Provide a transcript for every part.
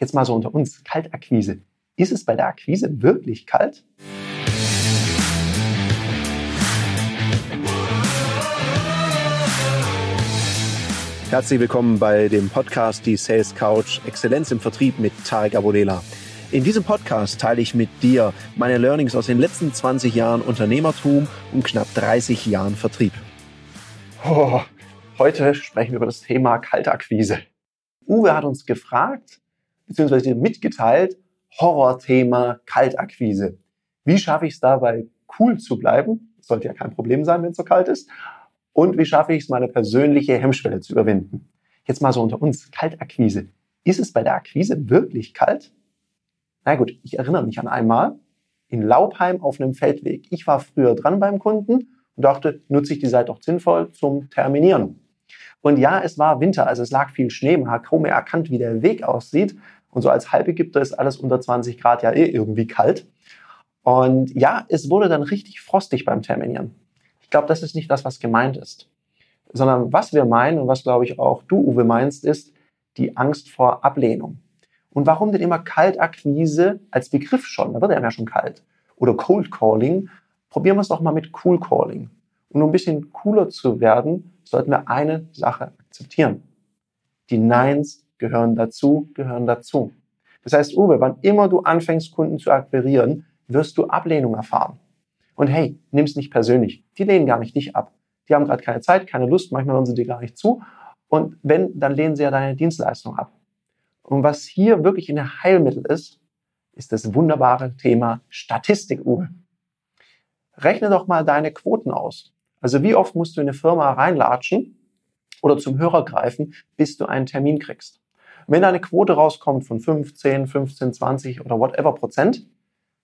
Jetzt mal so unter uns, Kaltakquise. Ist es bei der Akquise wirklich kalt? Herzlich willkommen bei dem Podcast Die Sales Couch Exzellenz im Vertrieb mit Tarek Abodela. In diesem Podcast teile ich mit dir meine Learnings aus den letzten 20 Jahren Unternehmertum und knapp 30 Jahren Vertrieb. Oh, heute sprechen wir über das Thema Kaltakquise. Uwe hat uns gefragt, beziehungsweise mitgeteilt, Horrorthema Kaltakquise. Wie schaffe ich es dabei, cool zu bleiben? Das sollte ja kein Problem sein, wenn es so kalt ist. Und wie schaffe ich es, meine persönliche Hemmschwelle zu überwinden? Jetzt mal so unter uns, Kaltakquise. Ist es bei der Akquise wirklich kalt? Na gut, ich erinnere mich an einmal in Laubheim auf einem Feldweg. Ich war früher dran beim Kunden und dachte, nutze ich die Zeit doch sinnvoll zum Terminieren. Und ja, es war Winter, also es lag viel Schnee, man hat kaum mehr erkannt, wie der Weg aussieht. Und so als Halbägypter ist alles unter 20 Grad ja eh irgendwie kalt. Und ja, es wurde dann richtig frostig beim Terminieren. Ich glaube, das ist nicht das, was gemeint ist. Sondern was wir meinen und was, glaube ich, auch du, Uwe, meinst, ist die Angst vor Ablehnung. Und warum denn immer Kaltakquise als Begriff schon? Da wird er ja schon kalt. Oder Cold Calling. Probieren wir es doch mal mit Cool Calling. Und um ein bisschen cooler zu werden, sollten wir eine Sache akzeptieren. Die Neins gehören dazu, gehören dazu. Das heißt, Uwe, wann immer du anfängst, Kunden zu akquirieren, wirst du Ablehnung erfahren. Und hey, nimm's nicht persönlich. Die lehnen gar nicht dich ab. Die haben gerade keine Zeit, keine Lust, manchmal hören sie dir gar nicht zu. Und wenn, dann lehnen sie ja deine Dienstleistung ab. Und was hier wirklich in der Heilmittel ist, ist das wunderbare Thema Statistik, Uwe. Rechne doch mal deine Quoten aus. Also wie oft musst du in eine Firma reinlatschen oder zum Hörer greifen, bis du einen Termin kriegst. Wenn eine Quote rauskommt von 15, 15, 20 oder whatever Prozent,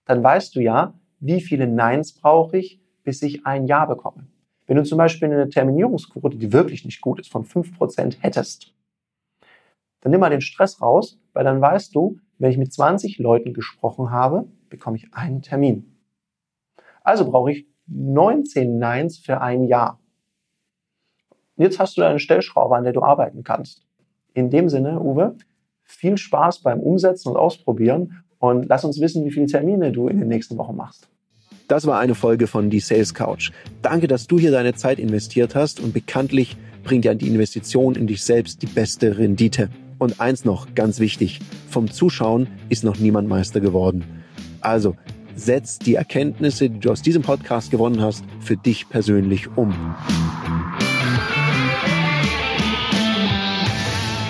dann weißt du ja, wie viele Neins brauche ich, bis ich ein Ja bekomme. Wenn du zum Beispiel eine Terminierungsquote, die wirklich nicht gut ist, von 5% hättest, dann nimm mal den Stress raus, weil dann weißt du, wenn ich mit 20 Leuten gesprochen habe, bekomme ich einen Termin. Also brauche ich 19 Neins für ein Jahr. Jetzt hast du eine Stellschraube, an der du arbeiten kannst. In dem Sinne, Uwe, viel Spaß beim Umsetzen und Ausprobieren und lass uns wissen, wie viele Termine du in den nächsten Wochen machst. Das war eine Folge von Die Sales Couch. Danke, dass du hier deine Zeit investiert hast und bekanntlich bringt ja die Investition in dich selbst die beste Rendite. Und eins noch, ganz wichtig, vom Zuschauen ist noch niemand Meister geworden. Also setz die Erkenntnisse, die du aus diesem Podcast gewonnen hast, für dich persönlich um.